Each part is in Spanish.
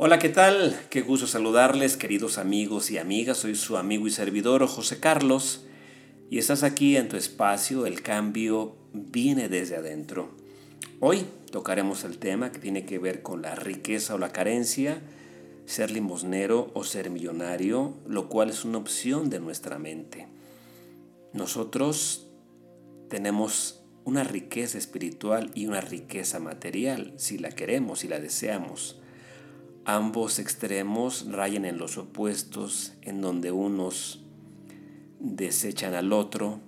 Hola, ¿qué tal? Qué gusto saludarles, queridos amigos y amigas. Soy su amigo y servidor José Carlos y estás aquí en tu espacio El cambio viene desde adentro. Hoy tocaremos el tema que tiene que ver con la riqueza o la carencia, ser limosnero o ser millonario, lo cual es una opción de nuestra mente. Nosotros tenemos una riqueza espiritual y una riqueza material, si la queremos, si la deseamos. Ambos extremos rayan en los opuestos, en donde unos desechan al otro,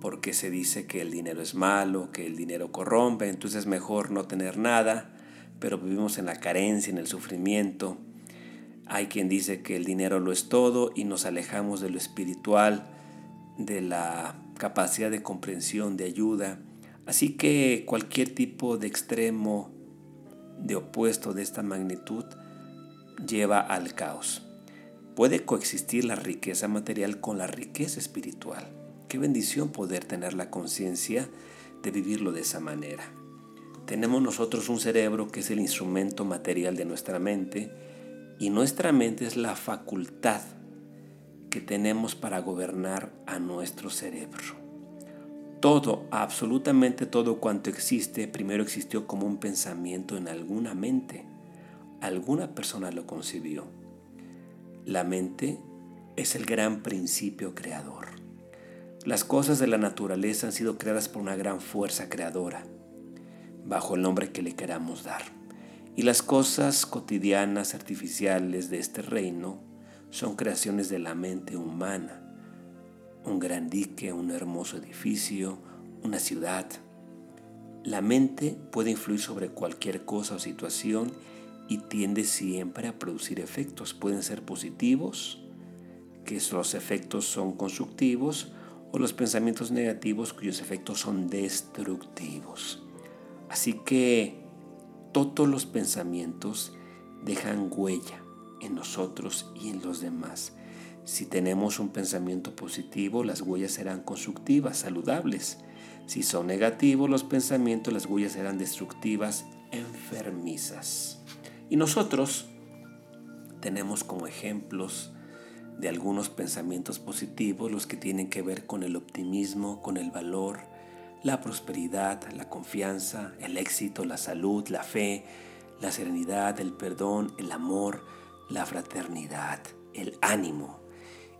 porque se dice que el dinero es malo, que el dinero corrompe, entonces es mejor no tener nada, pero vivimos en la carencia, en el sufrimiento. Hay quien dice que el dinero lo es todo y nos alejamos de lo espiritual, de la capacidad de comprensión, de ayuda. Así que cualquier tipo de extremo de opuesto de esta magnitud lleva al caos. Puede coexistir la riqueza material con la riqueza espiritual. Qué bendición poder tener la conciencia de vivirlo de esa manera. Tenemos nosotros un cerebro que es el instrumento material de nuestra mente y nuestra mente es la facultad que tenemos para gobernar a nuestro cerebro. Todo, absolutamente todo cuanto existe, primero existió como un pensamiento en alguna mente. Alguna persona lo concibió. La mente es el gran principio creador. Las cosas de la naturaleza han sido creadas por una gran fuerza creadora, bajo el nombre que le queramos dar. Y las cosas cotidianas, artificiales de este reino, son creaciones de la mente humana un gran dique, un hermoso edificio, una ciudad. La mente puede influir sobre cualquier cosa o situación y tiende siempre a producir efectos. Pueden ser positivos, que los efectos son constructivos, o los pensamientos negativos cuyos efectos son destructivos. Así que todos los pensamientos dejan huella en nosotros y en los demás. Si tenemos un pensamiento positivo, las huellas serán constructivas, saludables. Si son negativos los pensamientos, las huellas serán destructivas, enfermizas. Y nosotros tenemos como ejemplos de algunos pensamientos positivos los que tienen que ver con el optimismo, con el valor, la prosperidad, la confianza, el éxito, la salud, la fe, la serenidad, el perdón, el amor, la fraternidad, el ánimo,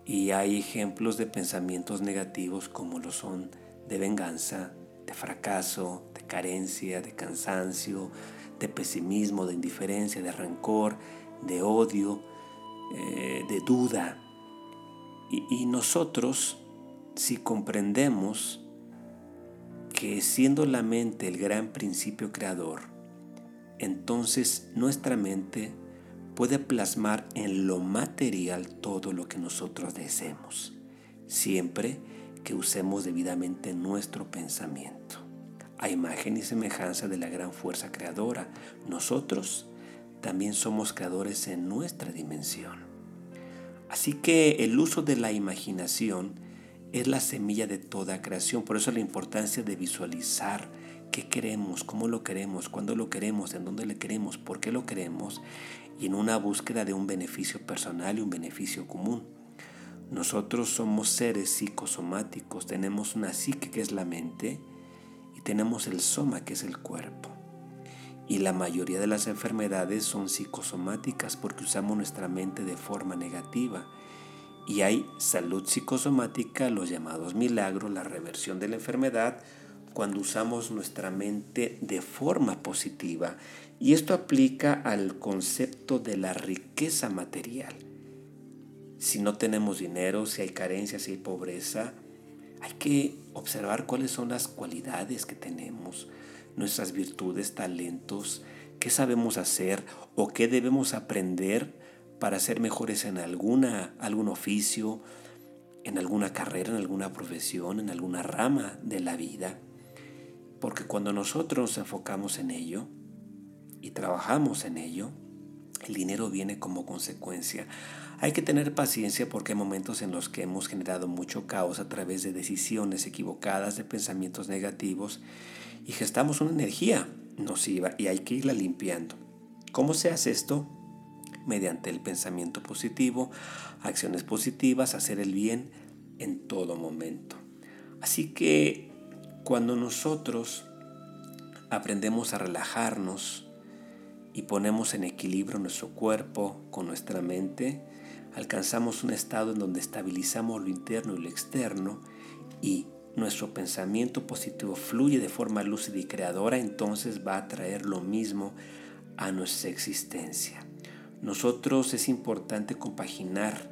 y hay ejemplos de pensamientos negativos como lo son de venganza, de fracaso, de carencia, de cansancio, de pesimismo, de indiferencia, de rencor, de odio, eh, de duda. y nosotros, si comprendemos que siendo la mente el gran principio creador, entonces nuestra mente puede plasmar en lo material todo lo que nosotros deseemos, siempre que usemos debidamente nuestro pensamiento. A imagen y semejanza de la gran fuerza creadora, nosotros también somos creadores en nuestra dimensión. Así que el uso de la imaginación es la semilla de toda creación, por eso la importancia de visualizar qué queremos, cómo lo queremos, cuándo lo queremos, en dónde le queremos, por qué lo queremos, y en una búsqueda de un beneficio personal y un beneficio común. Nosotros somos seres psicosomáticos, tenemos una psique que es la mente y tenemos el soma que es el cuerpo. Y la mayoría de las enfermedades son psicosomáticas porque usamos nuestra mente de forma negativa. Y hay salud psicosomática, los llamados milagros, la reversión de la enfermedad, cuando usamos nuestra mente de forma positiva. Y esto aplica al concepto de la riqueza material. Si no tenemos dinero, si hay carencia, si hay pobreza, hay que observar cuáles son las cualidades que tenemos, nuestras virtudes, talentos, qué sabemos hacer o qué debemos aprender para ser mejores en alguna, algún oficio, en alguna carrera, en alguna profesión, en alguna rama de la vida. Porque cuando nosotros nos enfocamos en ello y trabajamos en ello, el dinero viene como consecuencia. Hay que tener paciencia porque hay momentos en los que hemos generado mucho caos a través de decisiones equivocadas, de pensamientos negativos y gestamos una energía nociva y hay que irla limpiando. ¿Cómo se hace esto? Mediante el pensamiento positivo, acciones positivas, hacer el bien en todo momento. Así que cuando nosotros aprendemos a relajarnos y ponemos en equilibrio nuestro cuerpo con nuestra mente, alcanzamos un estado en donde estabilizamos lo interno y lo externo y nuestro pensamiento positivo fluye de forma lúcida y creadora, entonces va a traer lo mismo a nuestra existencia. Nosotros es importante compaginar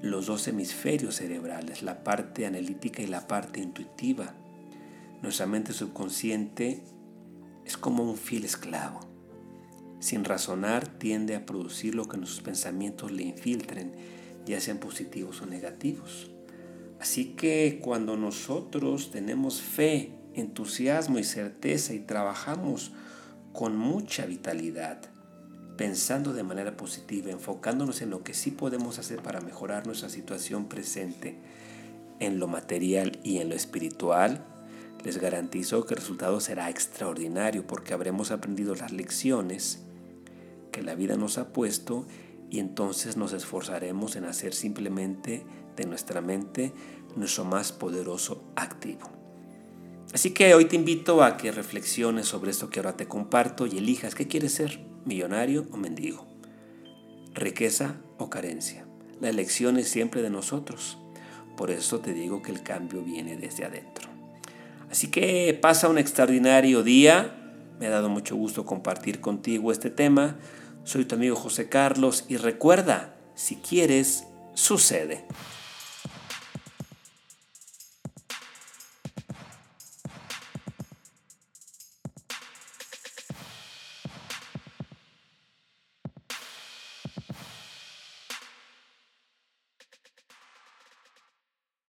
los dos hemisferios cerebrales, la parte analítica y la parte intuitiva. Nuestra mente subconsciente es como un fiel esclavo. Sin razonar tiende a producir lo que nuestros pensamientos le infiltren, ya sean positivos o negativos. Así que cuando nosotros tenemos fe, entusiasmo y certeza y trabajamos con mucha vitalidad, pensando de manera positiva, enfocándonos en lo que sí podemos hacer para mejorar nuestra situación presente, en lo material y en lo espiritual, les garantizo que el resultado será extraordinario porque habremos aprendido las lecciones que la vida nos ha puesto y entonces nos esforzaremos en hacer simplemente de nuestra mente nuestro más poderoso activo. Así que hoy te invito a que reflexiones sobre esto que ahora te comparto y elijas qué quieres ser, millonario o mendigo, riqueza o carencia. La elección es siempre de nosotros. Por eso te digo que el cambio viene desde adentro. Así que pasa un extraordinario día. Me ha dado mucho gusto compartir contigo este tema. Soy tu amigo José Carlos y recuerda, si quieres, sucede.